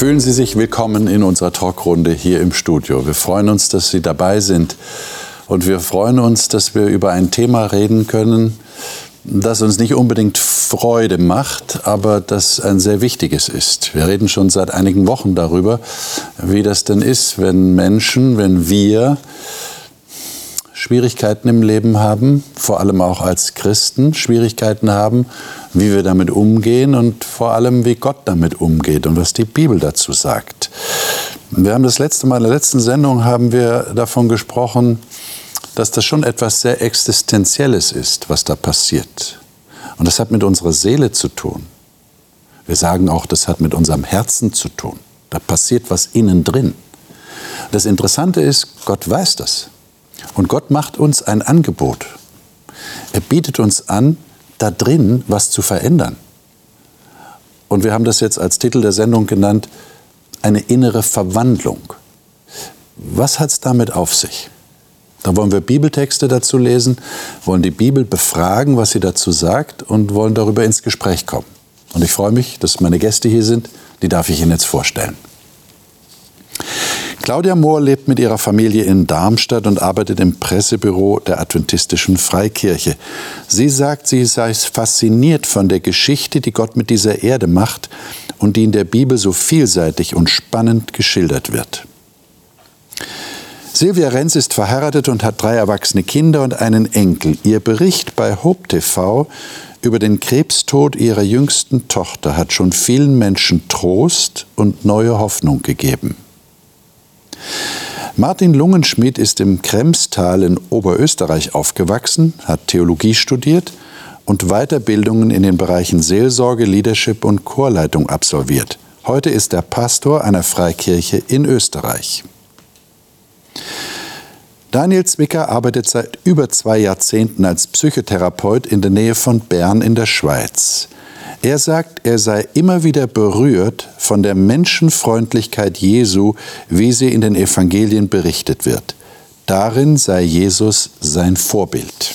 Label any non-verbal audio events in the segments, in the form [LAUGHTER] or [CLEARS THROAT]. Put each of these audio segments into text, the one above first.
Fühlen Sie sich willkommen in unserer Talkrunde hier im Studio. Wir freuen uns, dass Sie dabei sind. Und wir freuen uns, dass wir über ein Thema reden können, das uns nicht unbedingt Freude macht, aber das ein sehr wichtiges ist. Wir reden schon seit einigen Wochen darüber, wie das denn ist, wenn Menschen, wenn wir Schwierigkeiten im Leben haben, vor allem auch als Christen Schwierigkeiten haben, wie wir damit umgehen und vor allem, wie Gott damit umgeht und was die Bibel dazu sagt. Wir haben das letzte Mal in der letzten Sendung haben wir davon gesprochen, dass das schon etwas sehr Existenzielles ist, was da passiert. Und das hat mit unserer Seele zu tun. Wir sagen auch, das hat mit unserem Herzen zu tun. Da passiert was innen drin. Das Interessante ist, Gott weiß das. Und Gott macht uns ein Angebot. Er bietet uns an, da drin was zu verändern. Und wir haben das jetzt als Titel der Sendung genannt, eine innere Verwandlung. Was hat es damit auf sich? Da wollen wir Bibeltexte dazu lesen, wollen die Bibel befragen, was sie dazu sagt und wollen darüber ins Gespräch kommen. Und ich freue mich, dass meine Gäste hier sind, die darf ich Ihnen jetzt vorstellen. Claudia Mohr lebt mit ihrer Familie in Darmstadt und arbeitet im Pressebüro der Adventistischen Freikirche. Sie sagt, sie sei fasziniert von der Geschichte, die Gott mit dieser Erde macht und die in der Bibel so vielseitig und spannend geschildert wird. Silvia Renz ist verheiratet und hat drei erwachsene Kinder und einen Enkel. Ihr Bericht bei Hope TV über den Krebstod ihrer jüngsten Tochter hat schon vielen Menschen Trost und neue Hoffnung gegeben. Martin Lungenschmidt ist im Kremstal in Oberösterreich aufgewachsen, hat Theologie studiert und Weiterbildungen in den Bereichen Seelsorge, Leadership und Chorleitung absolviert. Heute ist er Pastor einer Freikirche in Österreich. Daniel Zwicker arbeitet seit über zwei Jahrzehnten als Psychotherapeut in der Nähe von Bern in der Schweiz. Er sagt, er sei immer wieder berührt von der Menschenfreundlichkeit Jesu, wie sie in den Evangelien berichtet wird. Darin sei Jesus sein Vorbild.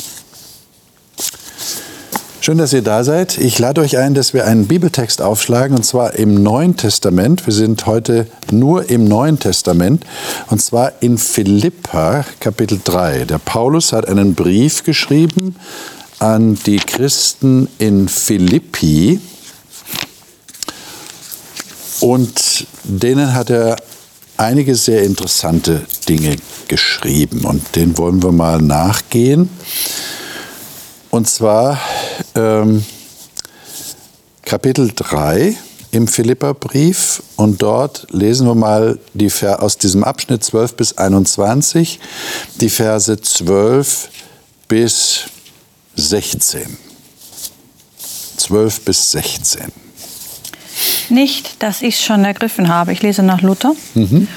Schön, dass ihr da seid. Ich lade euch ein, dass wir einen Bibeltext aufschlagen, und zwar im Neuen Testament. Wir sind heute nur im Neuen Testament, und zwar in Philippa Kapitel 3. Der Paulus hat einen Brief geschrieben an die Christen in Philippi und denen hat er einige sehr interessante Dinge geschrieben und den wollen wir mal nachgehen. Und zwar ähm, Kapitel 3 im Philipperbrief und dort lesen wir mal die aus diesem Abschnitt 12 bis 21 die Verse 12 bis 16. 12 bis 16. Nicht, dass ich es schon ergriffen habe, ich lese nach Luther, mhm.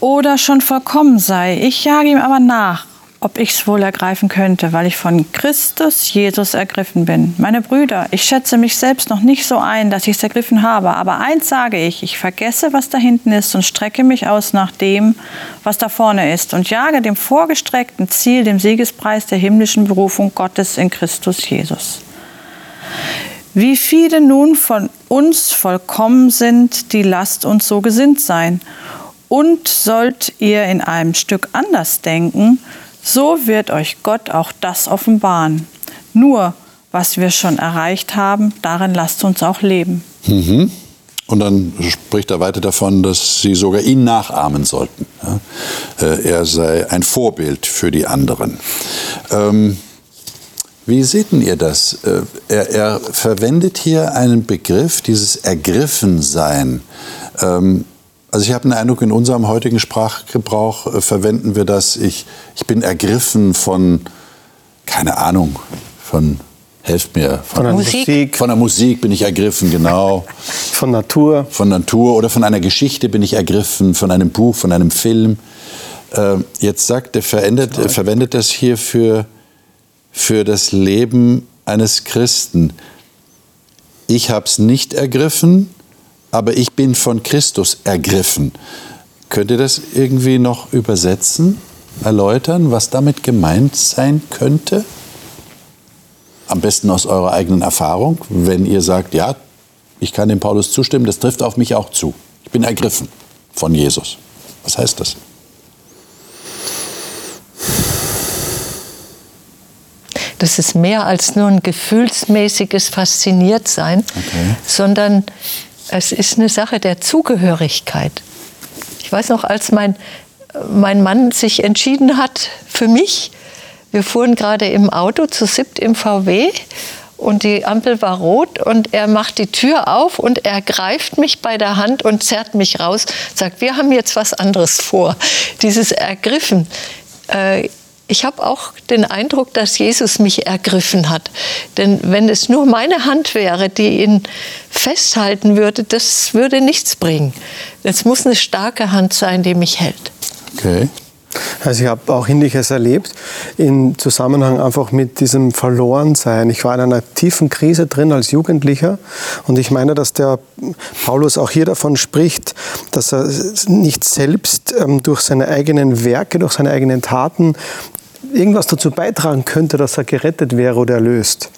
oder schon vollkommen sei, ich jage ihm aber nach, ob ich es wohl ergreifen könnte, weil ich von Christus Jesus ergriffen bin. Meine Brüder, ich schätze mich selbst noch nicht so ein, dass ich es ergriffen habe, aber eins sage ich, ich vergesse, was da hinten ist und strecke mich aus nach dem, was da vorne ist und jage dem vorgestreckten Ziel, dem Siegespreis der himmlischen Berufung Gottes in Christus Jesus. Wie viele nun von uns vollkommen sind, die lasst uns so gesinnt sein. Und sollt ihr in einem Stück anders denken, so wird euch Gott auch das offenbaren. Nur, was wir schon erreicht haben, darin lasst uns auch leben. Mhm. Und dann spricht er weiter davon, dass sie sogar ihn nachahmen sollten. Äh, er sei ein Vorbild für die anderen. Ähm, wie seht ihr das? Äh, er, er, verwendet hier einen Begriff, dieses Ergriffensein. Ähm, also ich habe den Eindruck, in unserem heutigen Sprachgebrauch äh, verwenden wir das, ich, ich bin ergriffen von, keine Ahnung, von, helft mir, von, von der Musik. Von der Musik bin ich ergriffen, genau. Von Natur. Von Natur oder von einer Geschichte bin ich ergriffen, von einem Buch, von einem Film. Äh, jetzt sagt er, verändert, er verwendet das hier für, für das Leben eines Christen. Ich habe es nicht ergriffen, aber ich bin von Christus ergriffen. Könnt ihr das irgendwie noch übersetzen, erläutern, was damit gemeint sein könnte? Am besten aus eurer eigenen Erfahrung, wenn ihr sagt, ja, ich kann dem Paulus zustimmen, das trifft auf mich auch zu. Ich bin ergriffen von Jesus. Was heißt das? Das ist mehr als nur ein gefühlsmäßiges Fasziniertsein, okay. sondern es ist eine Sache der Zugehörigkeit. Ich weiß noch, als mein, mein Mann sich entschieden hat für mich, wir fuhren gerade im Auto zu siebt im VW und die Ampel war rot und er macht die Tür auf und er greift mich bei der Hand und zerrt mich raus, sagt, wir haben jetzt was anderes vor. Dieses Ergriffen. Äh, ich habe auch den Eindruck, dass Jesus mich ergriffen hat. Denn wenn es nur meine Hand wäre, die ihn festhalten würde, das würde nichts bringen. Es muss eine starke Hand sein, die mich hält. Okay. Also ich habe auch Ähnliches erlebt im Zusammenhang einfach mit diesem Verlorensein. Ich war in einer tiefen Krise drin als Jugendlicher und ich meine, dass der Paulus auch hier davon spricht, dass er nicht selbst ähm, durch seine eigenen Werke, durch seine eigenen Taten irgendwas dazu beitragen könnte, dass er gerettet wäre oder erlöst.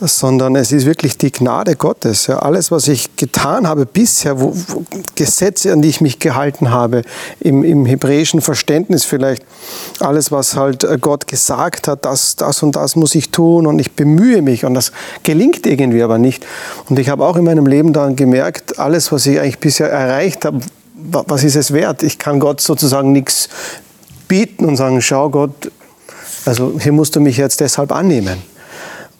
Sondern es ist wirklich die Gnade Gottes. Ja, alles, was ich getan habe bisher, wo, wo Gesetze, an die ich mich gehalten habe, im, im, hebräischen Verständnis vielleicht, alles, was halt Gott gesagt hat, das, das und das muss ich tun und ich bemühe mich und das gelingt irgendwie aber nicht. Und ich habe auch in meinem Leben dann gemerkt, alles, was ich eigentlich bisher erreicht habe, was ist es wert? Ich kann Gott sozusagen nichts bieten und sagen, schau Gott, also hier musst du mich jetzt deshalb annehmen.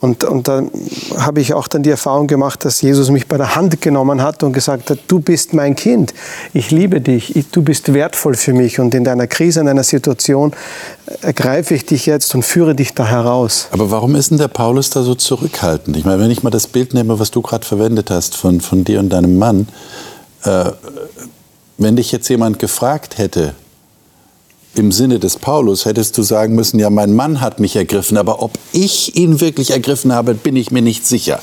Und, und dann habe ich auch dann die Erfahrung gemacht, dass Jesus mich bei der Hand genommen hat und gesagt hat, du bist mein Kind, ich liebe dich, ich, du bist wertvoll für mich und in deiner Krise, in deiner Situation ergreife ich dich jetzt und führe dich da heraus. Aber warum ist denn der Paulus da so zurückhaltend? Ich meine, wenn ich mal das Bild nehme, was du gerade verwendet hast von, von dir und deinem Mann, äh, wenn dich jetzt jemand gefragt hätte, im Sinne des Paulus hättest du sagen müssen, ja, mein Mann hat mich ergriffen, aber ob ich ihn wirklich ergriffen habe, bin ich mir nicht sicher.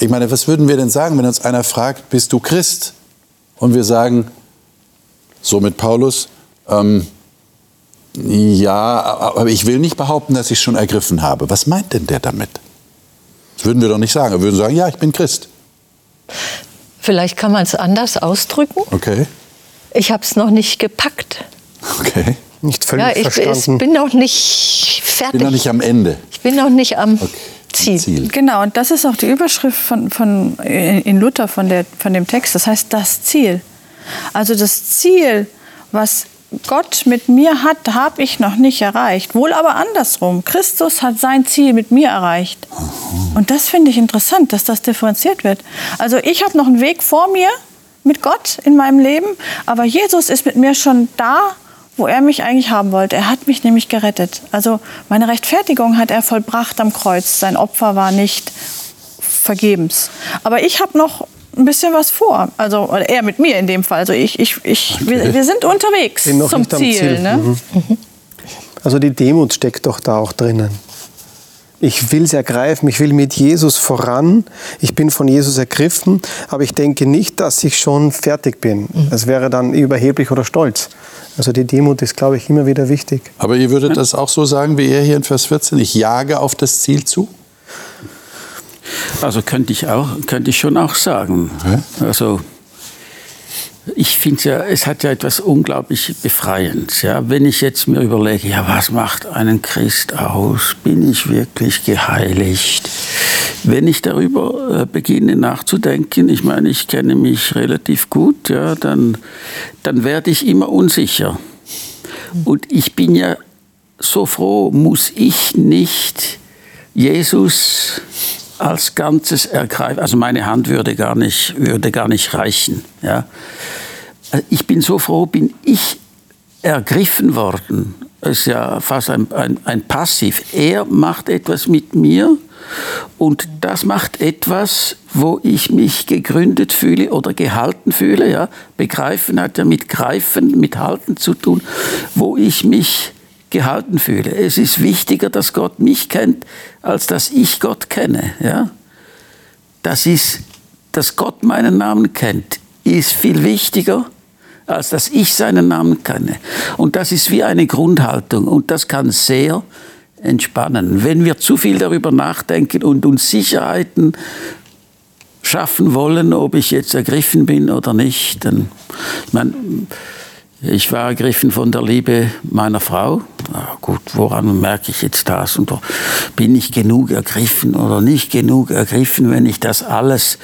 Ich meine, was würden wir denn sagen, wenn uns einer fragt, bist du Christ? Und wir sagen, so mit Paulus, ähm, ja, aber ich will nicht behaupten, dass ich schon ergriffen habe. Was meint denn der damit? Das würden wir doch nicht sagen. Wir würden sagen, ja, ich bin Christ. Vielleicht kann man es anders ausdrücken. Okay. Ich habe es noch nicht gepackt. Okay nicht völlig ja, ich, verstanden. Ich bin noch nicht fertig. Ich bin noch nicht am Ende. Ich bin noch nicht am okay. Ziel. Ziel. Genau, und das ist auch die Überschrift von, von, in Luther von, der, von dem Text. Das heißt das Ziel. Also das Ziel, was Gott mit mir hat, habe ich noch nicht erreicht. Wohl aber andersrum. Christus hat sein Ziel mit mir erreicht. Und das finde ich interessant, dass das differenziert wird. Also ich habe noch einen Weg vor mir mit Gott in meinem Leben, aber Jesus ist mit mir schon da wo er mich eigentlich haben wollte. Er hat mich nämlich gerettet. Also meine Rechtfertigung hat er vollbracht am Kreuz. Sein Opfer war nicht vergebens. Aber ich habe noch ein bisschen was vor. Also er mit mir in dem Fall. Also ich, ich, ich, okay. wir, wir, sind unterwegs zum Ziel. Ziel. Ne? Mhm. Also die Demut steckt doch da auch drinnen. Ich will es ergreifen, ich will mit Jesus voran, ich bin von Jesus ergriffen, aber ich denke nicht, dass ich schon fertig bin. Mhm. Das wäre dann überheblich oder stolz. Also die Demut ist, glaube ich, immer wieder wichtig. Aber ihr würdet das auch so sagen wie er hier in Vers 14, ich jage auf das Ziel zu? Also könnte ich auch, könnte ich schon auch sagen. Also ich finde ja, es hat ja etwas unglaublich Befreiendes. Ja? Wenn ich jetzt mir überlege, ja, was macht einen Christ aus? Bin ich wirklich geheiligt? Wenn ich darüber äh, beginne nachzudenken, ich meine, ich kenne mich relativ gut, ja, dann, dann werde ich immer unsicher. Und ich bin ja so froh, muss ich nicht Jesus als Ganzes ergreifen. Also meine Hand würde gar nicht, würde gar nicht reichen. Ja. Ich bin so froh, bin ich ergriffen worden. Das ist ja fast ein, ein, ein Passiv. Er macht etwas mit mir und das macht etwas, wo ich mich gegründet fühle oder gehalten fühle. Ja. Begreifen hat ja mit Greifen, mit Halten zu tun, wo ich mich gehalten fühle. Es ist wichtiger, dass Gott mich kennt, als dass ich Gott kenne. Ja? Das ist, dass Gott meinen Namen kennt, ist viel wichtiger, als dass ich seinen Namen kenne. Und das ist wie eine Grundhaltung und das kann sehr entspannen. Wenn wir zu viel darüber nachdenken und uns Sicherheiten schaffen wollen, ob ich jetzt ergriffen bin oder nicht. Dann, meine, ich war ergriffen von der Liebe meiner Frau. Na gut, woran merke ich jetzt das? Und bin ich genug ergriffen oder nicht genug ergriffen? Wenn ich das alles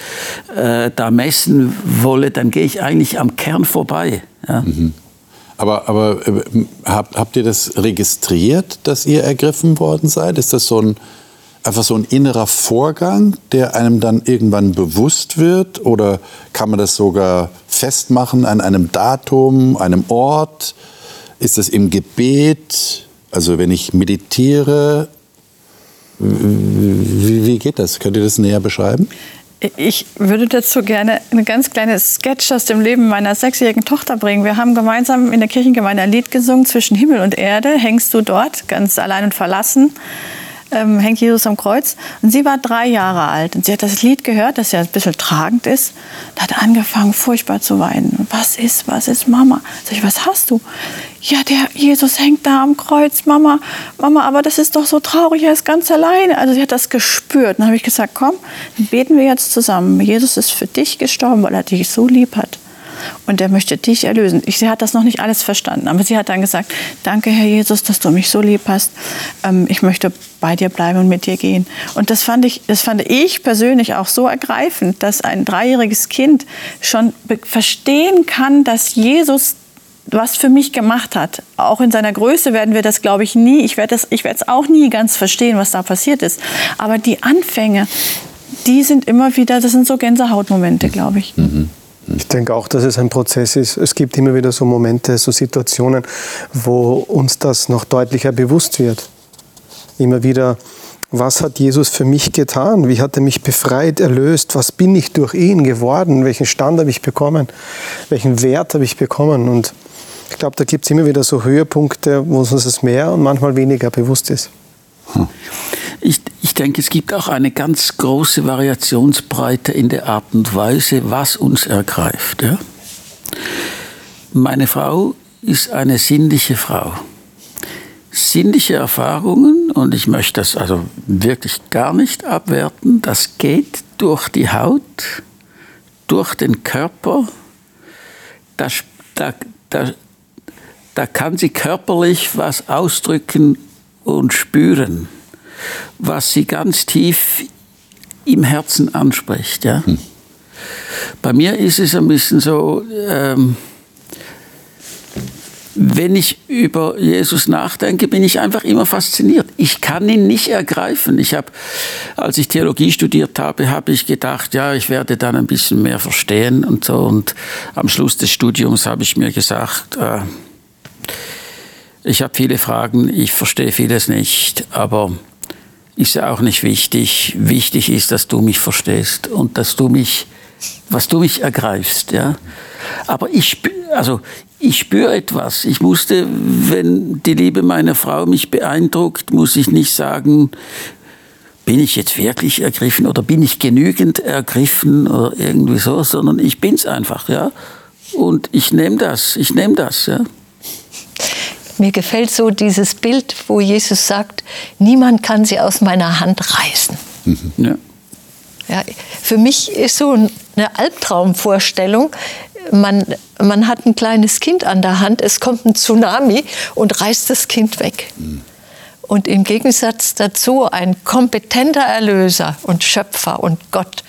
äh, da messen wolle, dann gehe ich eigentlich am Kern vorbei. Ja? Mhm. Aber, aber äh, habt, habt ihr das registriert, dass ihr ergriffen worden seid? Ist das so ein einfach so ein innerer Vorgang, der einem dann irgendwann bewusst wird? Oder kann man das sogar festmachen an einem Datum, einem Ort? Ist das im Gebet? Also wenn ich meditiere, wie, wie geht das? Könnt ihr das näher beschreiben? Ich würde dazu gerne eine ganz kleine Sketch aus dem Leben meiner sechsjährigen Tochter bringen. Wir haben gemeinsam in der Kirchengemeinde ein Lied gesungen, Zwischen Himmel und Erde hängst du dort, ganz allein und verlassen ähm, hängt Jesus am Kreuz. Und sie war drei Jahre alt und sie hat das Lied gehört, das ja ein bisschen tragend ist, und hat angefangen, furchtbar zu weinen. Was ist, was ist, Mama? Sag ich, was hast du? Ja, der Jesus hängt da am Kreuz, Mama, Mama, aber das ist doch so traurig, er ist ganz alleine. Also sie hat das gespürt. Dann habe ich gesagt, komm, beten wir jetzt zusammen. Jesus ist für dich gestorben, weil er dich so lieb hat und er möchte dich erlösen. Sie hat das noch nicht alles verstanden, aber sie hat dann gesagt, danke Herr Jesus, dass du mich so lieb hast. Ähm, ich möchte bei dir bleiben und mit dir gehen. Und das fand ich, das fand ich persönlich auch so ergreifend, dass ein dreijähriges Kind schon verstehen kann, dass Jesus was für mich gemacht hat. Auch in seiner Größe werden wir das, glaube ich, nie. Ich werde es auch nie ganz verstehen, was da passiert ist. Aber die Anfänge, die sind immer wieder, das sind so Gänsehautmomente, glaube ich. Mhm. Ich denke auch, dass es ein Prozess ist. Es gibt immer wieder so Momente, so Situationen, wo uns das noch deutlicher bewusst wird. Immer wieder, was hat Jesus für mich getan? Wie hat er mich befreit, erlöst? Was bin ich durch ihn geworden? Welchen Stand habe ich bekommen? Welchen Wert habe ich bekommen? Und ich glaube, da gibt es immer wieder so Höhepunkte, wo uns das mehr und manchmal weniger bewusst ist. Hm. Ich, ich denke, es gibt auch eine ganz große Variationsbreite in der Art und Weise, was uns ergreift. Ja? Meine Frau ist eine sinnliche Frau. Sinnliche Erfahrungen, und ich möchte das also wirklich gar nicht abwerten, das geht durch die Haut, durch den Körper, da, da, da, da kann sie körperlich was ausdrücken und spüren was sie ganz tief im Herzen anspricht. Ja? Hm. Bei mir ist es ein bisschen so, ähm, wenn ich über Jesus nachdenke, bin ich einfach immer fasziniert. Ich kann ihn nicht ergreifen. Ich habe, als ich Theologie studiert habe, habe ich gedacht, ja, ich werde dann ein bisschen mehr verstehen und so. Und am Schluss des Studiums habe ich mir gesagt, äh, ich habe viele Fragen, ich verstehe vieles nicht, aber ist ja auch nicht wichtig. Wichtig ist, dass du mich verstehst und dass du mich, was du mich ergreifst, ja. Aber ich also ich spüre etwas. Ich musste, wenn die Liebe meiner Frau mich beeindruckt, muss ich nicht sagen, bin ich jetzt wirklich ergriffen oder bin ich genügend ergriffen oder irgendwie so, sondern ich bin's einfach, ja. Und ich nehme das, ich nehme das, ja. Mir gefällt so dieses Bild, wo Jesus sagt, niemand kann sie aus meiner Hand reißen. Mhm. Ja. Ja, für mich ist so eine Albtraumvorstellung, man, man hat ein kleines Kind an der Hand, es kommt ein Tsunami und reißt das Kind weg. Mhm. Und im Gegensatz dazu ein kompetenter Erlöser und Schöpfer und Gott,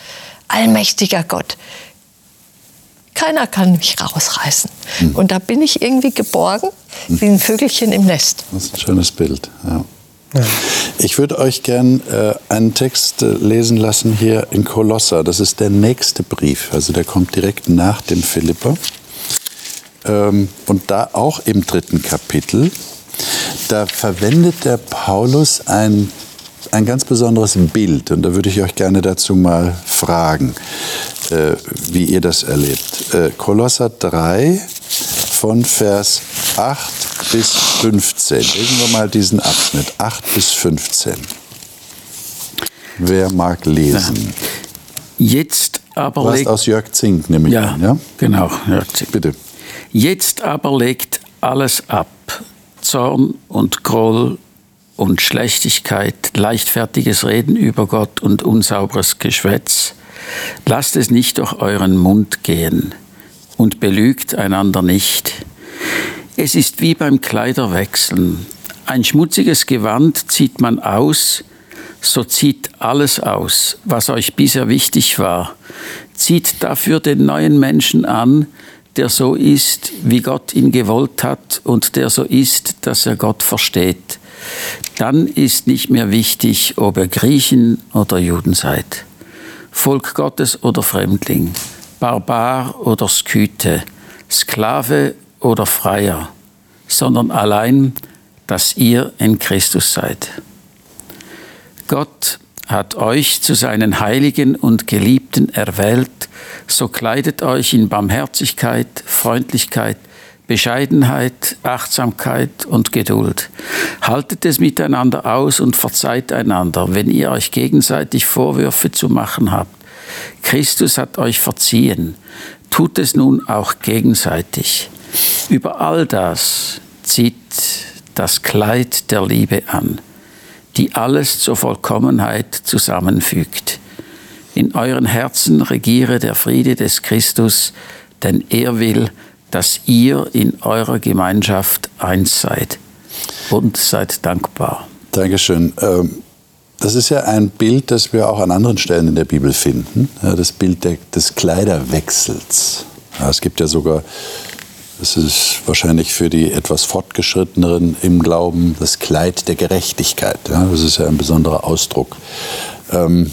allmächtiger Gott, keiner kann mich rausreißen. Mhm. Und da bin ich irgendwie geborgen, wie ein Vögelchen im Nest. Das ist ein schönes Bild. Ja. Ich würde euch gern äh, einen Text äh, lesen lassen hier in Kolosser. Das ist der nächste Brief. Also der kommt direkt nach dem Philipper. Ähm, und da auch im dritten Kapitel. Da verwendet der Paulus ein, ein ganz besonderes Bild. Und da würde ich euch gerne dazu mal fragen äh, wie ihr das erlebt. Äh, Kolosser 3 von Vers 8 bis 15. Lesen wir mal diesen Abschnitt, 8 bis 15. Wer mag lesen? Jetzt aber legt... aus Jörg Zink, nehme ich ja, an, ja? genau, Jörg Zink. Bitte. Jetzt aber legt alles ab. Zorn und Groll und Schlechtigkeit, leichtfertiges Reden über Gott und unsauberes Geschwätz – lasst es nicht durch euren Mund gehen und belügt einander nicht. Es ist wie beim Kleiderwechseln. Ein schmutziges Gewand zieht man aus, so zieht alles aus, was euch bisher wichtig war. Zieht dafür den neuen Menschen an, der so ist, wie Gott ihn gewollt hat und der so ist, dass er Gott versteht. Dann ist nicht mehr wichtig, ob ihr Griechen oder Juden seid, Volk Gottes oder Fremdling, Barbar oder Skythe, Sklave oder Freier, sondern allein, dass ihr in Christus seid. Gott hat euch zu seinen Heiligen und Geliebten erwählt, so kleidet euch in Barmherzigkeit, Freundlichkeit, Bescheidenheit, Achtsamkeit und Geduld. Haltet es miteinander aus und verzeiht einander, wenn ihr euch gegenseitig Vorwürfe zu machen habt. Christus hat euch verziehen. Tut es nun auch gegenseitig. Über all das zieht das Kleid der Liebe an, die alles zur Vollkommenheit zusammenfügt. In euren Herzen regiere der Friede des Christus, denn er will, dass ihr in eurer Gemeinschaft eins seid und seid dankbar. Dankeschön. Ähm, das ist ja ein Bild, das wir auch an anderen Stellen in der Bibel finden. Das Bild des Kleiderwechsels. Es gibt ja sogar, das ist wahrscheinlich für die etwas fortgeschritteneren im Glauben, das Kleid der Gerechtigkeit. Das ist ja ein besonderer Ausdruck. Ähm,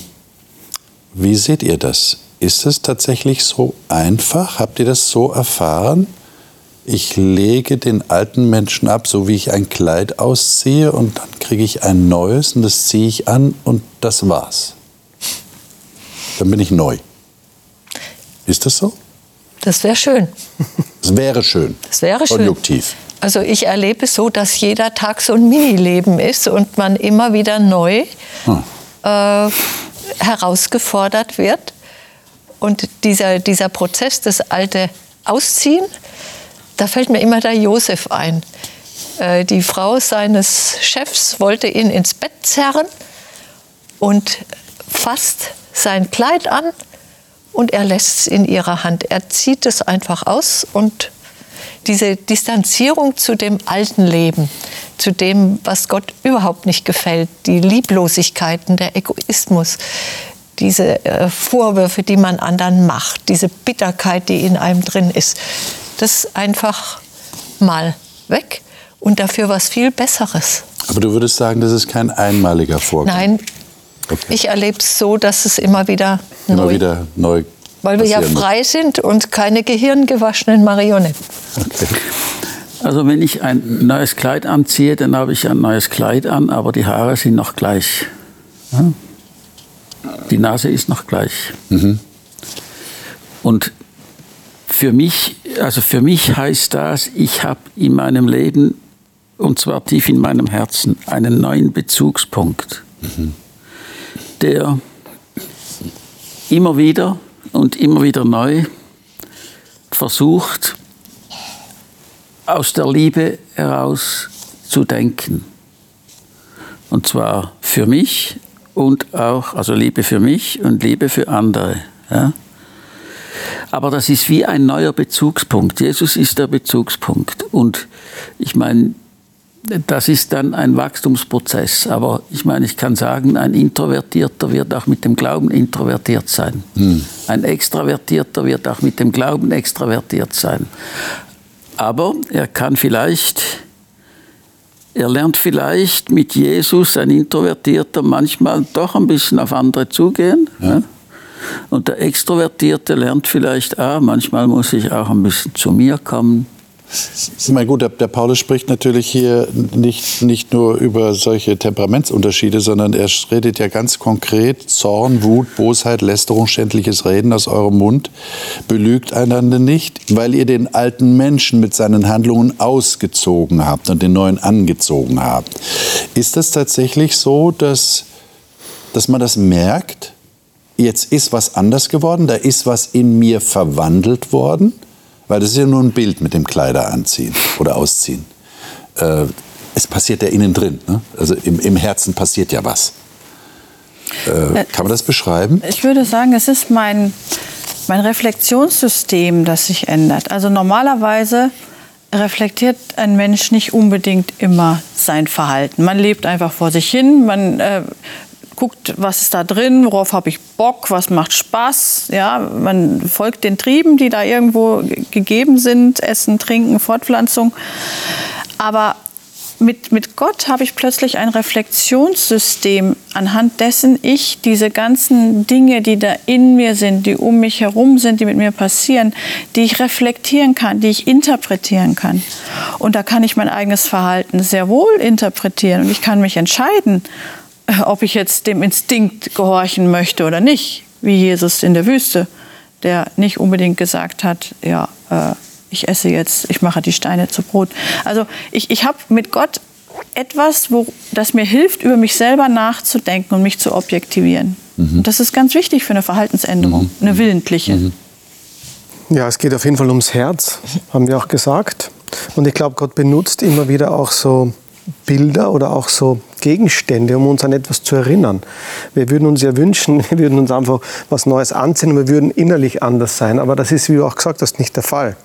wie seht ihr das? Ist es tatsächlich so einfach? Habt ihr das so erfahren? Ich lege den alten Menschen ab, so wie ich ein Kleid ausziehe, und dann kriege ich ein neues und das ziehe ich an und das war's. Dann bin ich neu. Ist das so? Das wäre schön. Das wäre schön. Das wäre schön. Konjunktiv. Also ich erlebe es so, dass jeder Tag so ein Mini-Leben ist und man immer wieder neu hm. äh, herausgefordert wird. Und dieser, dieser Prozess, das alte Ausziehen, da fällt mir immer der Josef ein. Äh, die Frau seines Chefs wollte ihn ins Bett zerren und fasst sein Kleid an und er lässt es in ihrer Hand. Er zieht es einfach aus und diese Distanzierung zu dem alten Leben, zu dem, was Gott überhaupt nicht gefällt, die Lieblosigkeiten, der Egoismus, diese äh, Vorwürfe, die man anderen macht, diese Bitterkeit, die in einem drin ist, das einfach mal weg und dafür was viel Besseres. Aber du würdest sagen, das ist kein einmaliger Vorgang? Nein, okay. ich erlebe es so, dass es immer wieder immer neu, wieder neu weil wir ja frei muss. sind und keine gehirngewaschenen Marionetten. Okay. Also wenn ich ein neues Kleid anziehe, dann habe ich ein neues Kleid an, aber die Haare sind noch gleich. Ja? Die Nase ist noch gleich. Mhm. Und für mich, also für mich heißt das, ich habe in meinem Leben, und zwar tief in meinem Herzen, einen neuen Bezugspunkt, mhm. der immer wieder und immer wieder neu versucht, aus der Liebe heraus zu denken. Und zwar für mich und auch, also Liebe für mich und Liebe für andere. Ja? Aber das ist wie ein neuer Bezugspunkt. Jesus ist der Bezugspunkt. Und ich meine, das ist dann ein Wachstumsprozess. Aber ich meine, ich kann sagen, ein Introvertierter wird auch mit dem Glauben introvertiert sein. Hm. Ein Extravertierter wird auch mit dem Glauben extravertiert sein. Aber er kann vielleicht er lernt vielleicht mit Jesus, ein Introvertierter, manchmal doch ein bisschen auf andere zugehen. Ja. Und der Extrovertierte lernt vielleicht, ah, manchmal muss ich auch ein bisschen zu mir kommen. Ich meine, gut, der, Paulus spricht natürlich hier nicht, nicht nur über solche Temperamentsunterschiede, sondern er redet ja ganz konkret Zorn, Wut, Bosheit, Lästerung, schändliches Reden aus eurem Mund. Belügt einander nicht, weil ihr den alten Menschen mit seinen Handlungen ausgezogen habt und den neuen angezogen habt. Ist das tatsächlich so, dass, dass man das merkt? Jetzt ist was anders geworden, da ist was in mir verwandelt worden? Weil das ist ja nur ein Bild mit dem Kleider anziehen oder ausziehen. Äh, es passiert ja innen drin. Ne? Also im, im Herzen passiert ja was. Äh, kann man das beschreiben? Ich würde sagen, es ist mein, mein Reflexionssystem, das sich ändert. Also normalerweise reflektiert ein Mensch nicht unbedingt immer sein Verhalten. Man lebt einfach vor sich hin, man äh, guckt, was ist da drin, worauf habe ich Bock, was macht Spaß. Ja, man folgt den Trieben, die da irgendwo gegeben sind, Essen, Trinken, Fortpflanzung. Aber mit, mit Gott habe ich plötzlich ein Reflexionssystem, anhand dessen ich diese ganzen Dinge, die da in mir sind, die um mich herum sind, die mit mir passieren, die ich reflektieren kann, die ich interpretieren kann. Und da kann ich mein eigenes Verhalten sehr wohl interpretieren und ich kann mich entscheiden, ob ich jetzt dem Instinkt gehorchen möchte oder nicht, wie Jesus in der Wüste, der nicht unbedingt gesagt hat, ja, äh, ich esse jetzt, ich mache die Steine zu Brot. Also ich, ich habe mit Gott etwas, wo, das mir hilft, über mich selber nachzudenken und mich zu objektivieren. Mhm. Das ist ganz wichtig für eine Verhaltensänderung, mhm. eine willentliche. Mhm. Ja, es geht auf jeden Fall ums Herz, haben wir auch gesagt. Und ich glaube, Gott benutzt immer wieder auch so Bilder oder auch so Gegenstände, um uns an etwas zu erinnern. Wir würden uns ja wünschen, [LAUGHS] wir würden uns einfach was Neues anziehen und wir würden innerlich anders sein. Aber das ist, wie du auch gesagt hast, nicht der Fall.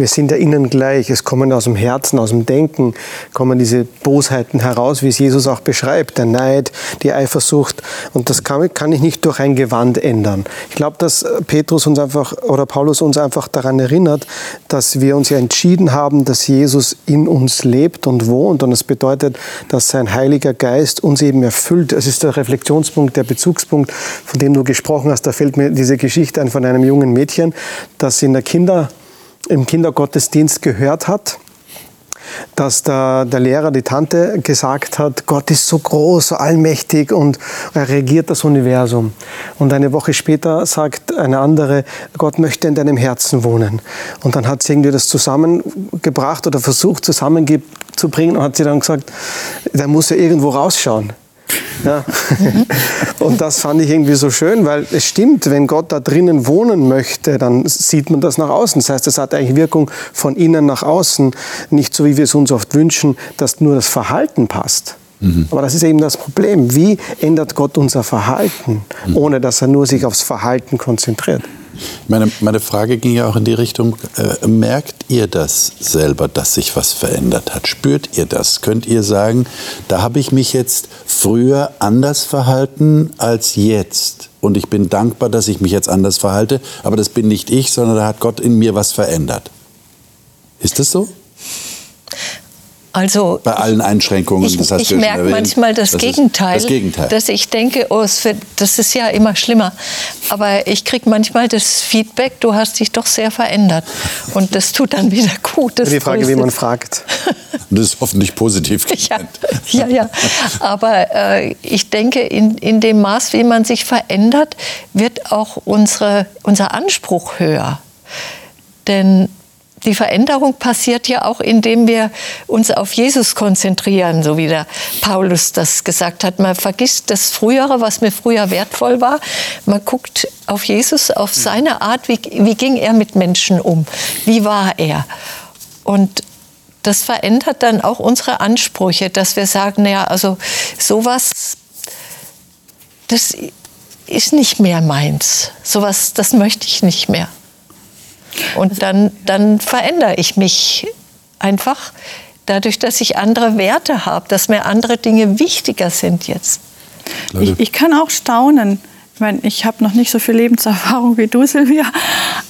Wir sind ja innen gleich. Es kommen aus dem Herzen, aus dem Denken, kommen diese Bosheiten heraus, wie es Jesus auch beschreibt. Der Neid, die Eifersucht. Und das kann, kann ich nicht durch ein Gewand ändern. Ich glaube, dass Petrus uns einfach oder Paulus uns einfach daran erinnert, dass wir uns ja entschieden haben, dass Jesus in uns lebt und wohnt. Und das bedeutet, dass sein Heiliger Geist uns eben erfüllt. Es ist der Reflexionspunkt, der Bezugspunkt, von dem du gesprochen hast. Da fällt mir diese Geschichte ein von einem jungen Mädchen, das in der Kinder im Kindergottesdienst gehört hat, dass der, der Lehrer, die Tante gesagt hat, Gott ist so groß, so allmächtig und er regiert das Universum. Und eine Woche später sagt eine andere, Gott möchte in deinem Herzen wohnen. Und dann hat sie irgendwie das zusammengebracht oder versucht zusammenzubringen und hat sie dann gesagt, da muss er irgendwo rausschauen. Ja. Und das fand ich irgendwie so schön, weil es stimmt, wenn Gott da drinnen wohnen möchte, dann sieht man das nach außen. Das heißt, es hat eigentlich Wirkung von innen nach außen, nicht so wie wir es uns oft wünschen, dass nur das Verhalten passt. Mhm. Aber das ist eben das Problem. Wie ändert Gott unser Verhalten, mhm. ohne dass er nur sich aufs Verhalten konzentriert? Meine, meine Frage ging ja auch in die Richtung, äh, merkt ihr das selber, dass sich was verändert hat? Spürt ihr das? Könnt ihr sagen, da habe ich mich jetzt früher anders verhalten als jetzt? Und ich bin dankbar, dass ich mich jetzt anders verhalte, aber das bin nicht ich, sondern da hat Gott in mir was verändert. Ist das so? Also bei allen Einschränkungen. Ich, das ich merke manchmal das, das Gegenteil, das Gegenteil, dass ich denke, oh, wird, das ist ja immer schlimmer. Aber ich kriege manchmal das Feedback, du hast dich doch sehr verändert. Und das tut dann wieder gut. Das die Frage, wie man fragt. Das ist hoffentlich positiv [LAUGHS] gemeint. Ja, ja, ja. Aber äh, ich denke, in, in dem Maß, wie man sich verändert, wird auch unsere, unser Anspruch höher. Denn die Veränderung passiert ja auch, indem wir uns auf Jesus konzentrieren, so wie der Paulus das gesagt hat. Man vergisst das Frühere, was mir früher wertvoll war. Man guckt auf Jesus, auf seine Art, wie, wie ging er mit Menschen um, wie war er. Und das verändert dann auch unsere Ansprüche, dass wir sagen, naja, also sowas, das ist nicht mehr meins. Sowas, das möchte ich nicht mehr. Und dann, dann verändere ich mich einfach dadurch, dass ich andere Werte habe, dass mir andere Dinge wichtiger sind jetzt. Ich, ich kann auch staunen. Ich meine, ich habe noch nicht so viel Lebenserfahrung wie du, Silvia,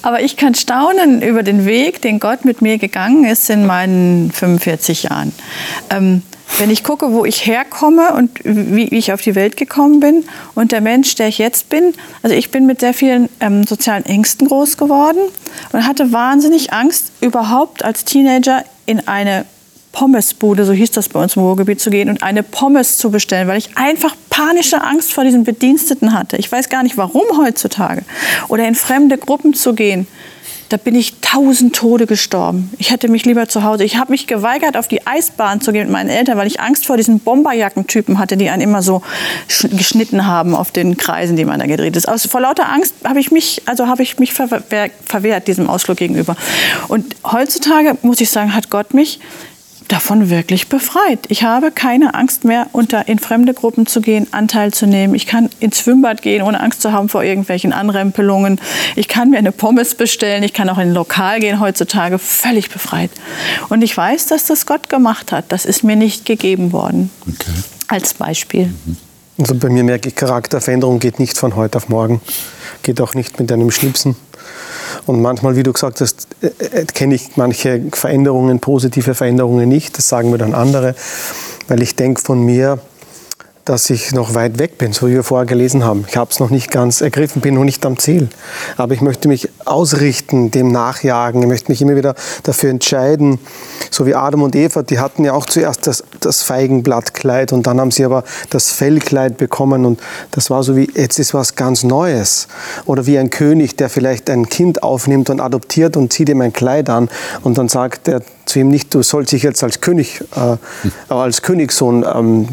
aber ich kann staunen über den Weg, den Gott mit mir gegangen ist in meinen 45 Jahren. Ähm, wenn ich gucke, wo ich herkomme und wie ich auf die Welt gekommen bin und der Mensch, der ich jetzt bin, also ich bin mit sehr vielen ähm, sozialen Ängsten groß geworden und hatte wahnsinnig Angst, überhaupt als Teenager in eine Pommesbude, so hieß das bei uns im Ruhrgebiet, zu gehen und eine Pommes zu bestellen, weil ich einfach panische Angst vor diesen Bediensteten hatte. Ich weiß gar nicht, warum heutzutage. Oder in fremde Gruppen zu gehen da bin ich tausend Tode gestorben. Ich hätte mich lieber zu Hause. Ich habe mich geweigert, auf die Eisbahn zu gehen mit meinen Eltern, weil ich Angst vor diesen Bomberjackentypen hatte, die einen immer so geschnitten haben auf den Kreisen, die man da gedreht ist. Also vor lauter Angst habe ich mich, also habe ich mich verwehrt diesem Ausflug gegenüber. Und heutzutage muss ich sagen, hat Gott mich davon wirklich befreit. Ich habe keine Angst mehr, unter in fremde Gruppen zu gehen, Anteil zu nehmen. Ich kann ins Schwimmbad gehen, ohne Angst zu haben vor irgendwelchen Anrempelungen. Ich kann mir eine Pommes bestellen. Ich kann auch in ein Lokal gehen heutzutage. Völlig befreit. Und ich weiß, dass das Gott gemacht hat. Das ist mir nicht gegeben worden. Okay. Als Beispiel. Also bei mir merke ich, Charakterveränderung geht nicht von heute auf morgen. Geht auch nicht mit einem Schnipsen. Und manchmal, wie du gesagt hast, äh, äh, kenne ich manche Veränderungen, positive Veränderungen nicht. Das sagen mir dann andere, weil ich denke von mir, dass ich noch weit weg bin, so wie wir vorher gelesen haben. Ich habe es noch nicht ganz ergriffen, bin noch nicht am Ziel. Aber ich möchte mich ausrichten, dem nachjagen. Ich möchte mich immer wieder dafür entscheiden, so wie Adam und Eva, die hatten ja auch zuerst das, das Feigenblattkleid und dann haben sie aber das Fellkleid bekommen und das war so wie, jetzt ist was ganz Neues. Oder wie ein König, der vielleicht ein Kind aufnimmt und adoptiert und zieht ihm ein Kleid an und dann sagt er zu ihm nicht, du sollst dich jetzt als König, äh, als Königssohn ähm,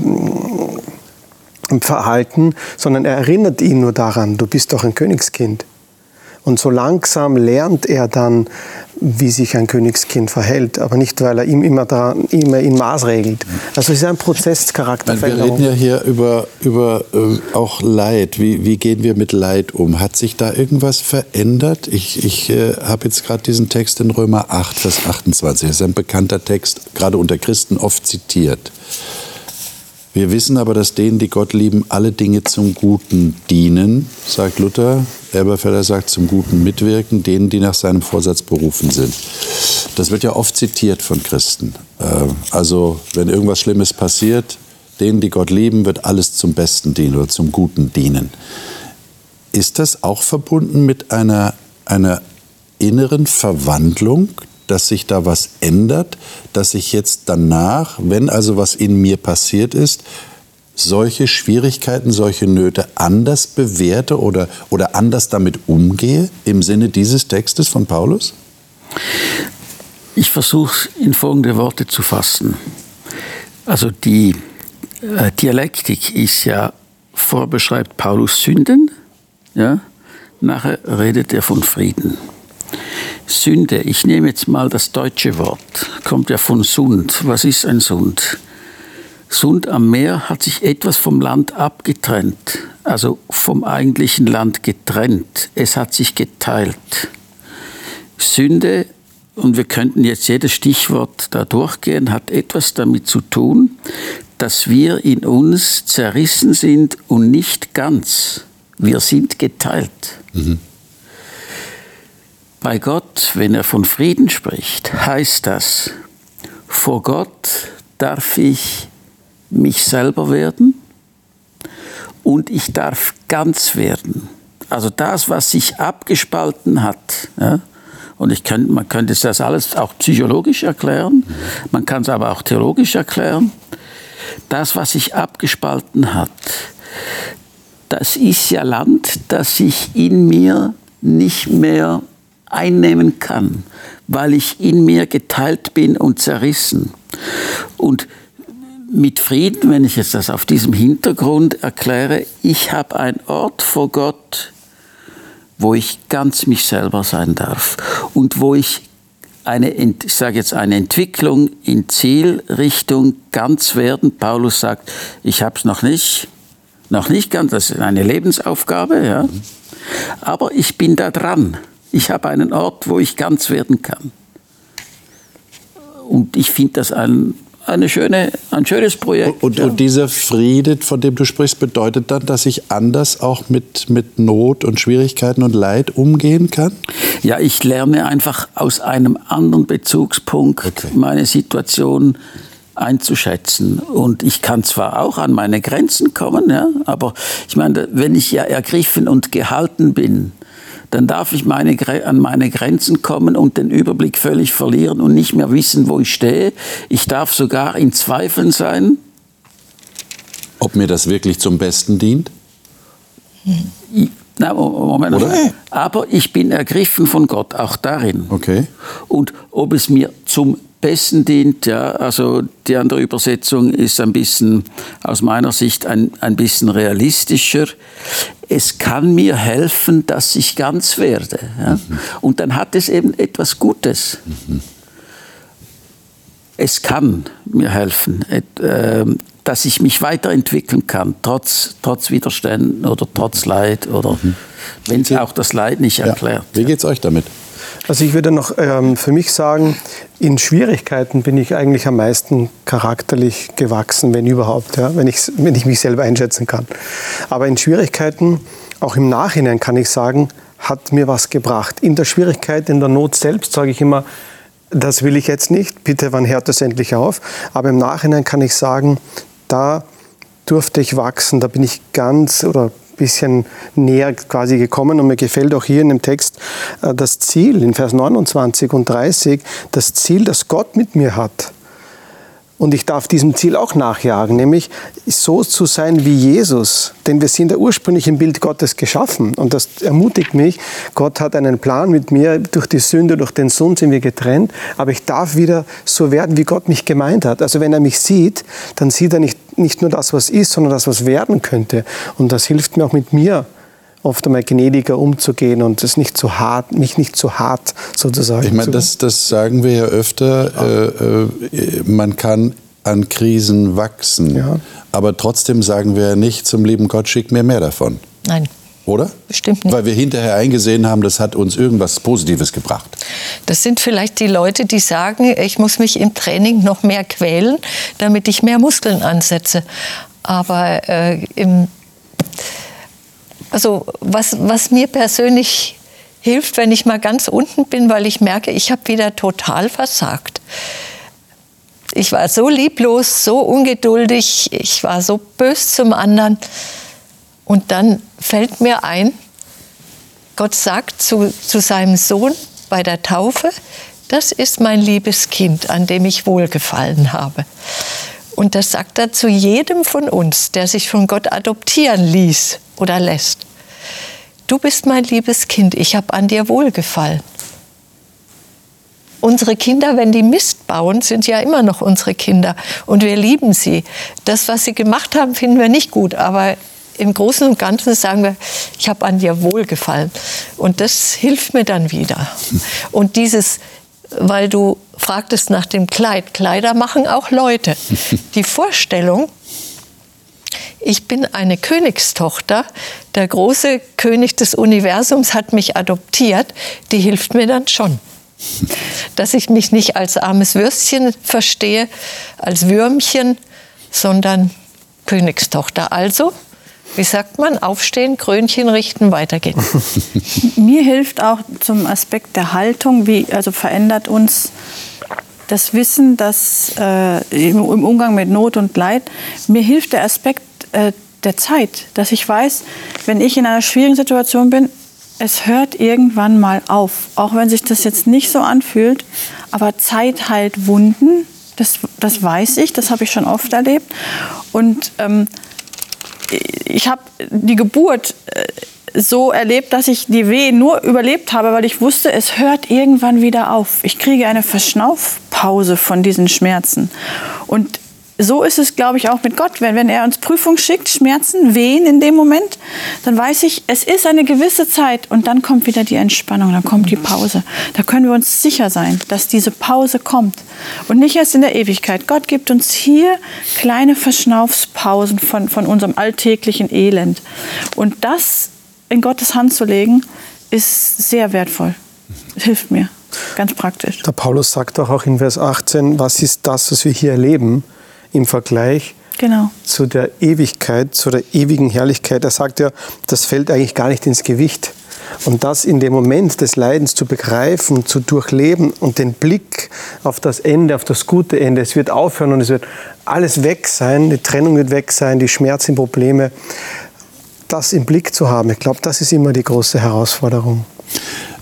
Verhalten, sondern er erinnert ihn nur daran, du bist doch ein Königskind. Und so langsam lernt er dann, wie sich ein Königskind verhält, aber nicht, weil er ihm immer, daran, immer in Maß regelt. Also es ist ein Prozess Charakterveränderung. Wir reden ja hier über, über äh, auch Leid. Wie, wie gehen wir mit Leid um? Hat sich da irgendwas verändert? Ich, ich äh, habe jetzt gerade diesen Text in Römer 8, Vers 28. Das ist ein bekannter Text, gerade unter Christen oft zitiert. Wir wissen aber, dass denen, die Gott lieben, alle Dinge zum Guten dienen, sagt Luther. Elberfelder sagt zum Guten mitwirken, denen, die nach seinem Vorsatz berufen sind. Das wird ja oft zitiert von Christen. Äh, also, wenn irgendwas Schlimmes passiert, denen, die Gott lieben, wird alles zum Besten dienen oder zum Guten dienen. Ist das auch verbunden mit einer, einer inneren Verwandlung, dass sich da was ändert, dass ich jetzt danach, wenn also was in mir passiert ist, solche Schwierigkeiten, solche Nöte anders bewerte oder, oder anders damit umgehe im Sinne dieses Textes von Paulus? Ich versuche es in folgende Worte zu fassen. Also die äh, Dialektik ist ja, vorbeschreibt Paulus Sünden, ja, nachher redet er von Frieden. Sünde, ich nehme jetzt mal das deutsche Wort, kommt ja von Sund. Was ist ein Sund? Sund am Meer hat sich etwas vom Land abgetrennt, also vom eigentlichen Land getrennt. Es hat sich geteilt. Sünde, und wir könnten jetzt jedes Stichwort da durchgehen, hat etwas damit zu tun, dass wir in uns zerrissen sind und nicht ganz. Wir sind geteilt. Mhm. Bei Gott, wenn er von Frieden spricht, heißt das, vor Gott darf ich mich selber werden und ich darf ganz werden. Also das, was sich abgespalten hat. Ja, und ich könnte, man könnte das alles auch psychologisch erklären, man kann es aber auch theologisch erklären. Das, was sich abgespalten hat, das ist ja Land, das sich in mir nicht mehr einnehmen kann, weil ich in mir geteilt bin und zerrissen. Und mit Frieden, wenn ich jetzt das auf diesem Hintergrund erkläre, ich habe einen Ort vor Gott, wo ich ganz mich selber sein darf und wo ich eine, ich sage jetzt eine Entwicklung in Zielrichtung ganz werden. Paulus sagt, ich habe es noch nicht, noch nicht ganz, das ist eine Lebensaufgabe, ja. aber ich bin da dran. Ich habe einen Ort, wo ich ganz werden kann. Und ich finde das ein, eine schöne, ein schönes Projekt. Und, ja. und, dieser Friede, von dem du sprichst, bedeutet dann, dass ich anders auch mit, mit Not und Schwierigkeiten und Leid umgehen kann? Ja, ich lerne einfach aus einem anderen Bezugspunkt okay. meine Situation einzuschätzen. Und ich kann zwar auch an meine Grenzen kommen, ja, aber ich meine, wenn ich ja ergriffen und gehalten bin, dann darf ich meine, an meine Grenzen kommen und den Überblick völlig verlieren und nicht mehr wissen, wo ich stehe. Ich darf sogar in Zweifeln sein. Ob mir das wirklich zum Besten dient? Na, Moment. Oder? Aber ich bin ergriffen von Gott, auch darin. Okay. Und ob es mir zum Besten dient, ja, also die andere Übersetzung ist ein bisschen, aus meiner Sicht, ein, ein bisschen realistischer. Es kann mir helfen, dass ich ganz werde. Ja? Mhm. Und dann hat es eben etwas Gutes. Mhm. es kann mir helfen, ähm, dass ich mich weiterentwickeln kann, trotz, trotz Widerständen oder trotz Leid oder mhm. wenn es auch das Leid nicht erklärt. Ja. Wie geht es euch damit? Also ich würde noch ähm, für mich sagen, in Schwierigkeiten bin ich eigentlich am meisten charakterlich gewachsen, wenn überhaupt, ja, wenn, ich, wenn ich mich selber einschätzen kann. Aber in Schwierigkeiten, auch im Nachhinein kann ich sagen, hat mir was gebracht. In der Schwierigkeit, in der Not selbst sage ich immer, das will ich jetzt nicht, bitte wann hört das endlich auf? Aber im Nachhinein kann ich sagen, da durfte ich wachsen, da bin ich ganz oder bisschen näher quasi gekommen und mir gefällt auch hier in dem Text äh, das Ziel in Vers 29 und 30, das Ziel, das Gott mit mir hat. Und ich darf diesem Ziel auch nachjagen, nämlich so zu sein wie Jesus. Denn wir sind ja ursprünglich im Bild Gottes geschaffen. Und das ermutigt mich. Gott hat einen Plan mit mir. Durch die Sünde, durch den Sohn sind wir getrennt. Aber ich darf wieder so werden, wie Gott mich gemeint hat. Also wenn er mich sieht, dann sieht er nicht, nicht nur das, was ist, sondern das, was werden könnte. Und das hilft mir auch mit mir oft einmal gnädiger umzugehen und es nicht zu hart, mich nicht zu hart sozusagen. Ich meine, das, das sagen wir ja öfter. Äh, äh, man kann an Krisen wachsen, ja. aber trotzdem sagen wir ja nicht zum lieben Gott, schick mir mehr davon. Nein. Oder? Bestimmt nicht. Weil wir hinterher eingesehen haben, das hat uns irgendwas Positives gebracht. Das sind vielleicht die Leute, die sagen, ich muss mich im Training noch mehr quälen, damit ich mehr Muskeln ansetze. Aber äh, im also was, was mir persönlich hilft, wenn ich mal ganz unten bin, weil ich merke, ich habe wieder total versagt. Ich war so lieblos, so ungeduldig, ich war so bös zum anderen. Und dann fällt mir ein, Gott sagt zu, zu seinem Sohn bei der Taufe, das ist mein liebes Kind, an dem ich wohlgefallen habe. Und das sagt er zu jedem von uns, der sich von Gott adoptieren ließ oder lässt. Du bist mein liebes Kind, ich habe an dir wohlgefallen. Unsere Kinder, wenn die Mist bauen, sind ja immer noch unsere Kinder und wir lieben sie. Das, was sie gemacht haben, finden wir nicht gut, aber im Großen und Ganzen sagen wir, ich habe an dir wohlgefallen. Und das hilft mir dann wieder. Und dieses, weil du fragtest nach dem Kleid, Kleider machen auch Leute. [LAUGHS] Die Vorstellung, ich bin eine Königstochter, der große König des Universums hat mich adoptiert, die hilft mir dann schon. Dass ich mich nicht als armes Würstchen verstehe, als Würmchen, sondern Königstochter. Also, wie sagt man, aufstehen, Krönchen richten, weitergehen. [LAUGHS] Mir hilft auch zum Aspekt der Haltung, wie also verändert uns das Wissen, dass äh, im, im, Umgang mit Not und Leid, mir hilft der Aspekt äh, der Zeit, dass ich weiß, wenn ich in einer schwierigen Situation bin, es hört irgendwann mal auf. Auch wenn sich das jetzt nicht so anfühlt, aber Zeit heilt Wunden, das, das weiß ich, das habe ich schon oft erlebt. Und ähm, ich habe die Geburt äh, so erlebt, dass ich die Wehen nur überlebt habe, weil ich wusste, es hört irgendwann wieder auf. Ich kriege eine Verschnaufpause von diesen Schmerzen. Und so ist es, glaube ich, auch mit Gott. Wenn, wenn er uns Prüfung schickt, Schmerzen, Wehen in dem Moment, dann weiß ich, es ist eine gewisse Zeit und dann kommt wieder die Entspannung, dann kommt die Pause. Da können wir uns sicher sein, dass diese Pause kommt und nicht erst in der Ewigkeit. Gott gibt uns hier kleine Verschnaufspausen von, von unserem alltäglichen Elend. Und das in Gottes Hand zu legen, ist sehr wertvoll. Hilft mir. Ganz praktisch. Der Paulus sagt auch in Vers 18, was ist das, was wir hier erleben? Im Vergleich genau. zu der Ewigkeit, zu der ewigen Herrlichkeit. Er sagt ja, das fällt eigentlich gar nicht ins Gewicht. Und das in dem Moment des Leidens zu begreifen, zu durchleben und den Blick auf das Ende, auf das gute Ende, es wird aufhören und es wird alles weg sein, die Trennung wird weg sein, die Schmerzen, Probleme, das im Blick zu haben, ich glaube, das ist immer die große Herausforderung.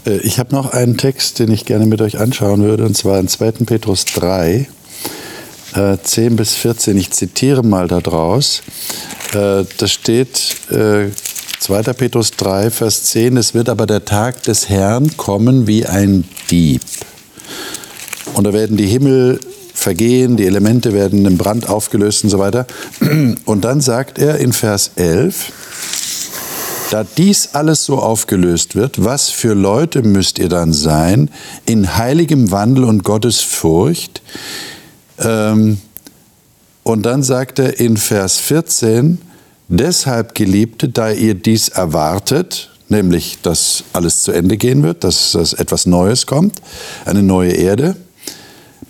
Äh, ich habe noch einen Text, den ich gerne mit euch anschauen würde, und zwar in 2. Petrus 3. 10 äh, bis 14. Ich zitiere mal daraus. Äh, da steht äh, 2. Petrus 3, Vers 10, es wird aber der Tag des Herrn kommen wie ein Dieb. Und da werden die Himmel vergehen, die Elemente werden im Brand aufgelöst und so weiter. [CLEARS THROAT] Und dann sagt er in Vers 11, da dies alles so aufgelöst wird, was für Leute müsst ihr dann sein, in heiligem Wandel und Gottes Furcht, Ähm, und dann sagt er in Vers 14, deshalb Geliebte, da ihr dies erwartet, nämlich dass alles zu Ende gehen wird, dass, dass etwas Neues kommt, eine neue Erde,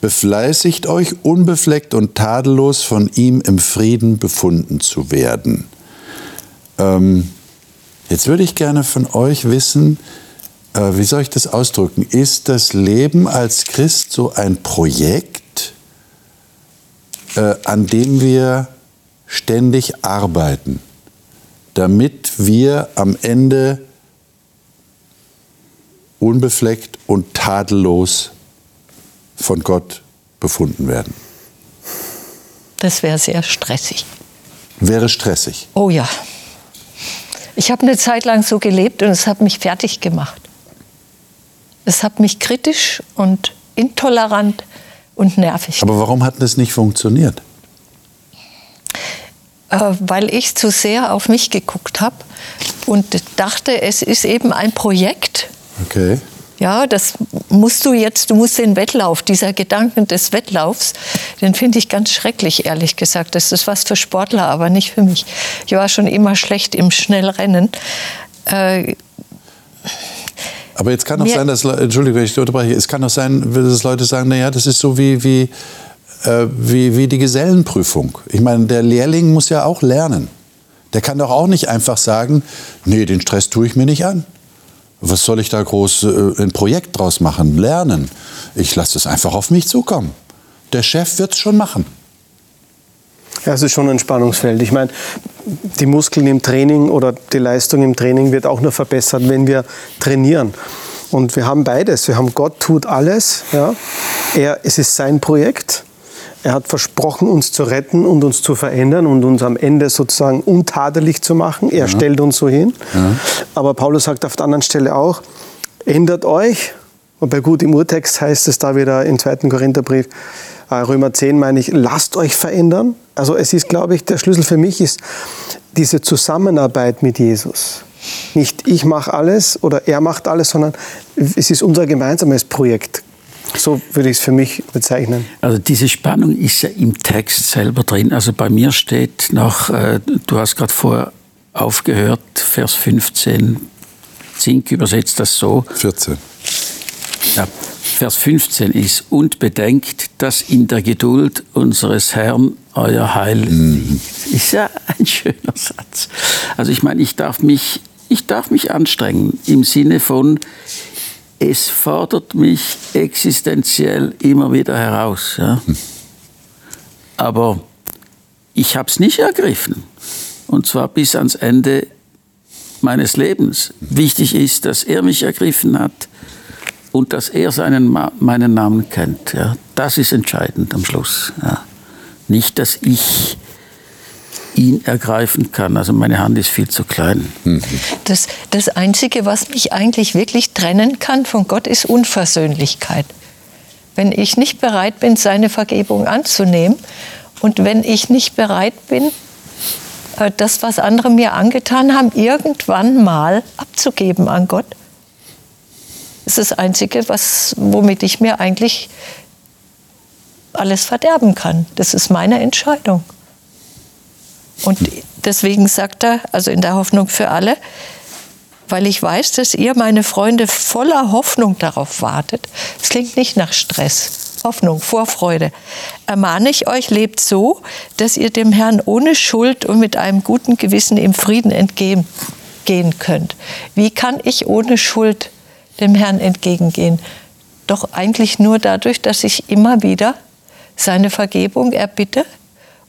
befleißigt euch, unbefleckt und tadellos von ihm im Frieden befunden zu werden. Ähm, jetzt würde ich gerne von euch wissen, äh, wie soll ich das ausdrücken? Ist das Leben als Christ so ein Projekt, äh, an dem wir ständig arbeiten, damit wir am Ende unbefleckt und tadellos von Gott befunden werden? Das wäre sehr stressig. Wäre stressig. Oh ja. Ich habe eine Zeit lang so gelebt und es hat mich fertig gemacht. Es hat mich kritisch und intolerant und nervig. Aber warum hat das nicht funktioniert? Äh, weil ich zu sehr auf mich geguckt habe und dachte, es ist eben ein Projekt. Okay. Ja, das musst du jetzt, du musst den Wettlauf, dieser Gedanken des Wettlaufs, den finde ich ganz schrecklich, ehrlich gesagt. Das ist was für Sportler, aber nicht für mich. Ich war schon immer schlecht im Schnellrennen. Äh, aber jetzt kann auch sein, dass, Entschuldigung, wenn ich unterbreche, es kann auch sein, dass Leute sagen, naja, das ist so wie, wie, äh, wie, wie die Gesellenprüfung. Ich meine, der Lehrling muss ja auch lernen. Der kann doch auch nicht einfach sagen, nee, den Stress tue ich mir nicht an. Was soll ich da groß äh, ein Projekt draus machen? Lernen. Ich lasse es einfach auf mich zukommen. Der Chef wird es schon machen. Ja, es ist schon ein Spannungsfeld. Ich meine, die Muskeln im Training oder die Leistung im Training wird auch nur verbessert, wenn wir trainieren. Und wir haben beides. Wir haben Gott tut alles. Ja. Er, es ist sein Projekt. Er hat versprochen, uns zu retten und uns zu verändern und uns am Ende sozusagen untadelig zu machen. Er ja. stellt uns so hin. Ja. Aber Paulus sagt auf der anderen Stelle auch, ändert euch. Und bei gut im Urtext heißt es da wieder im zweiten Korintherbrief, Römer 10 meine ich, lasst euch verändern. Also es ist, glaube ich, der Schlüssel für mich ist diese Zusammenarbeit mit Jesus. Nicht ich mache alles oder er macht alles, sondern es ist unser gemeinsames Projekt. So würde ich es für mich bezeichnen. Also diese Spannung ist ja im Text selber drin. Also bei mir steht noch, äh, du hast gerade vorher aufgehört, Vers 15, Zink übersetzt das so. 14. Ja, Vers 15 ist, und bedenkt, dass in der Geduld unseres Herrn euer Heil mhm. Ist ja ein schöner Satz. Also ich meine, ich darf mich, ich darf mich anstrengen im Sinne von, es fordert mich existenziell immer wieder heraus. Ja? Aber ich habe es nicht ergriffen. Und zwar bis ans Ende meines Lebens. Wichtig ist, dass er mich ergriffen hat und dass er seinen, meinen Namen kennt. Ja? Das ist entscheidend am Schluss. Ja? Nicht, dass ich ihn ergreifen kann. Also meine Hand ist viel zu klein. Das, das Einzige, was mich eigentlich wirklich trennen kann von Gott, ist Unversöhnlichkeit. Wenn ich nicht bereit bin, seine Vergebung anzunehmen und wenn ich nicht bereit bin, äh, das, was andere mir angetan haben, irgendwann mal abzugeben an Gott, ist das Einzige, was, womit ich mir eigentlich alles verderben kann. Das ist meine Entscheidung. Und deswegen sagt er, also in der Hoffnung für alle, weil ich weiß, dass ihr, meine Freunde, voller Hoffnung darauf wartet. Es klingt nicht nach Stress. Hoffnung, Vorfreude. Ermahne ich euch, lebt so, dass ihr dem Herrn ohne Schuld und mit einem guten Gewissen im Frieden entgehen könnt. Wie kann ich ohne Schuld dem Herrn entgegengehen? Doch eigentlich nur dadurch, dass ich immer wieder seine Vergebung erbitte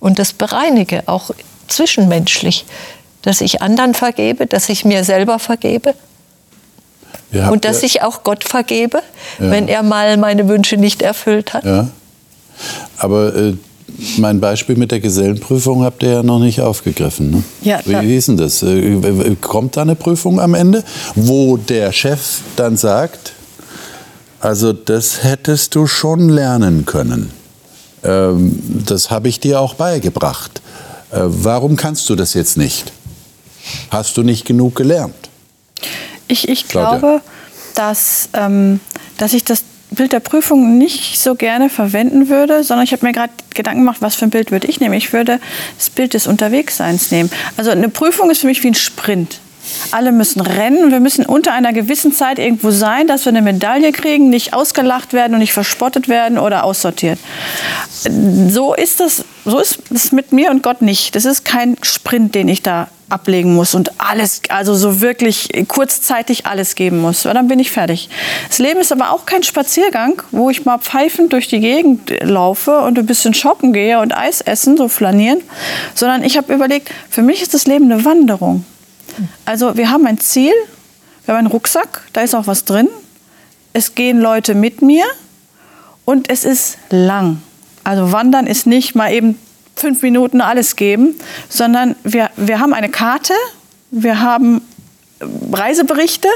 und das bereinige, auch zwischenmenschlich, dass ich anderen vergebe, dass ich mir selber vergebe und dass ich auch Gott vergebe, ja. wenn er mal meine Wünsche nicht erfüllt hat. Ja. Aber äh, mein Beispiel mit der Gesellenprüfung habt ihr ja noch nicht aufgegriffen. Ne? Ja, wie, wie ist denn das? Äh, kommt da eine Prüfung am Ende, wo der Chef dann sagt, also das hättest du schon lernen können. Ähm, das habe ich dir auch beigebracht. Äh, warum kannst du das jetzt nicht? Hast du nicht genug gelernt? Ich, ich glaube, dass, ähm, dass ich das Bild der Prüfung nicht so gerne verwenden würde, sondern ich habe mir gerade Gedanken gemacht, was für ein Bild würde ich nehmen. Ich würde das Bild des Unterwegsseins nehmen. Also eine Prüfung ist für mich wie ein Sprint. Alle müssen rennen. Wir müssen unter einer gewissen Zeit irgendwo sein, dass wir eine Medaille kriegen, nicht ausgelacht werden und nicht verspottet werden oder aussortiert. So ist das, so ist es mit mir und Gott nicht. Das ist kein Sprint, den ich da ablegen muss und alles, also so wirklich kurzzeitig alles geben muss. Weil dann bin ich fertig. Das Leben ist aber auch kein Spaziergang, wo ich mal pfeifend durch die Gegend laufe und ein bisschen shoppen gehe und Eis essen, so flanieren, sondern ich habe überlegt, für mich ist das Leben eine Wanderung. Also wir haben ein Ziel, wir haben einen Rucksack, da ist auch was drin. Es gehen Leute mit mir und es ist lang. Also Wandern ist nicht mal eben fünf Minuten alles geben, sondern wir, wir haben eine Karte, wir haben Reiseberichte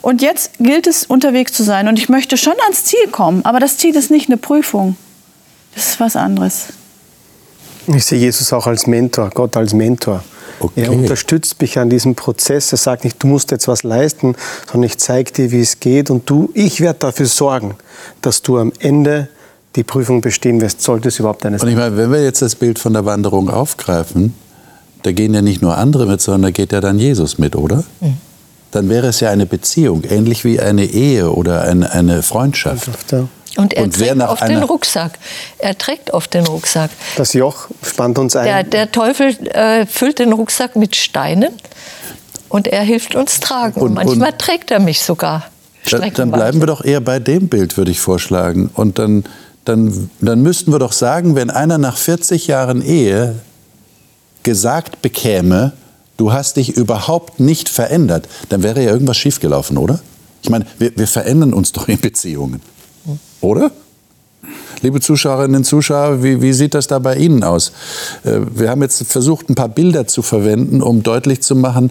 und jetzt gilt es, unterwegs zu sein. Und ich möchte schon ans Ziel kommen, aber das Ziel ist nicht eine Prüfung. Das ist was anderes. Ich sehe Jesus auch als Mentor, Gott als Mentor. Okay. Er unterstützt mich an diesem Prozess. Er sagt nicht, du musst jetzt was leisten, sondern ich zeige dir, wie es geht. Und du, ich werde dafür sorgen, dass du am Ende die Prüfung bestehen wirst, sollte es überhaupt eine sein. Und ich meine, wenn wir jetzt das Bild von der Wanderung aufgreifen, da gehen ja nicht nur andere mit, sondern da geht ja dann Jesus mit, oder? Mhm. Dann wäre es ja eine Beziehung, ähnlich wie eine Ehe oder eine, eine Freundschaft. Ja. Und er und trägt auf den Rucksack. Er trägt auf den Rucksack. Das Joch spannt uns ein. Der, der Teufel äh, füllt den Rucksack mit Steinen und er hilft uns tragen. Und, und manchmal und trägt er mich sogar. Dann bleiben wir doch eher bei dem Bild, würde ich vorschlagen. Und dann, dann, dann müssten wir doch sagen, wenn einer nach 40 Jahren Ehe gesagt bekäme, du hast dich überhaupt nicht verändert, dann wäre ja irgendwas schiefgelaufen, oder? Ich meine, wir, wir verändern uns doch in Beziehungen. Oder? Liebe Zuschauerinnen und Zuschauer, wie, wie, sieht das da bei Ihnen aus? Äh, wir haben jetzt versucht, ein paar Bilder zu verwenden, um deutlich zu machen,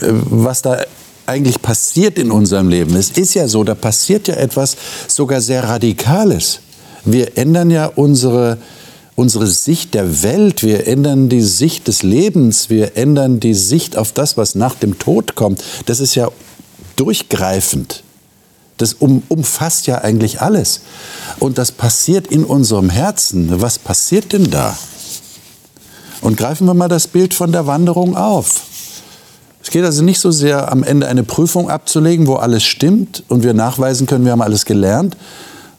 äh, was da eigentlich passiert in unserem Leben. Es ist ja so, da passiert ja etwas sogar sehr Radikales. Wir ändern ja unsere, unsere Sicht der Welt, wir ändern die Sicht des Lebens, wir ändern die Sicht auf das, was nach dem Tod kommt. Das ist ja durchgreifend. Das um, umfasst ja eigentlich alles. Und das passiert in unserem Herzen. Was passiert denn da? Und greifen wir mal das Bild von der Wanderung auf. Es geht also nicht so sehr am Ende eine Prüfung abzulegen, wo alles stimmt und wir nachweisen können, wir haben alles gelernt,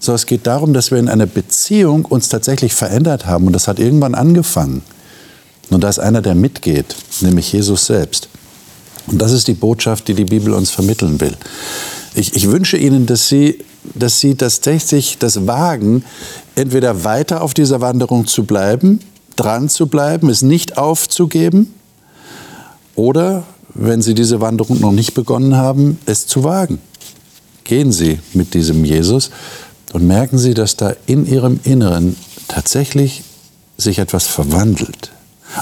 sondern es geht darum, dass wir in einer Beziehung uns tatsächlich verändert haben. Und das hat irgendwann angefangen. Und da ist einer, der mitgeht, nämlich Jesus selbst. Und das ist die Botschaft, die die Bibel uns vermitteln will. Ich, ich wünsche Ihnen, dass Sie, dass Sie tatsächlich das wagen, entweder weiter auf dieser Wanderung zu bleiben, dran zu bleiben, es nicht aufzugeben, oder, wenn Sie diese Wanderung noch nicht begonnen haben, es zu wagen. Gehen Sie mit diesem Jesus und merken Sie, dass da in Ihrem Inneren tatsächlich sich etwas verwandelt.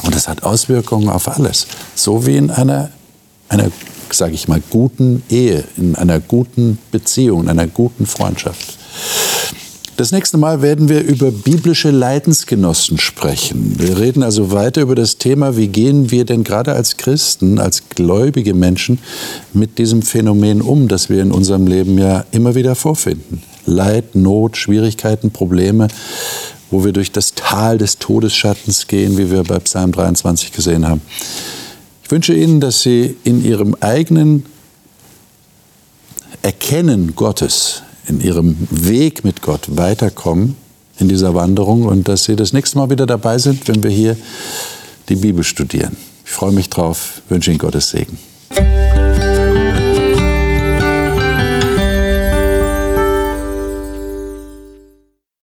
Und das hat Auswirkungen auf alles. So wie in einer, einer sage ich mal, guten Ehe, in einer guten Beziehung, in einer guten Freundschaft. Das nächste Mal werden wir über biblische Leidensgenossen sprechen. Wir reden also weiter über das Thema, wie gehen wir denn gerade als Christen, als gläubige Menschen mit diesem Phänomen um, das wir in unserem Leben ja immer wieder vorfinden. Leid, Not, Schwierigkeiten, Probleme, wo wir durch das Tal des Todesschattens gehen, wie wir bei Psalm 23 gesehen haben. Ich wünsche Ihnen, dass Sie in Ihrem eigenen Erkennen Gottes, in Ihrem Weg mit Gott weiterkommen in dieser Wanderung und dass Sie das nächste Mal wieder dabei sind, wenn wir hier die Bibel studieren. Ich freue mich drauf, wünsche Ihnen Gottes Segen.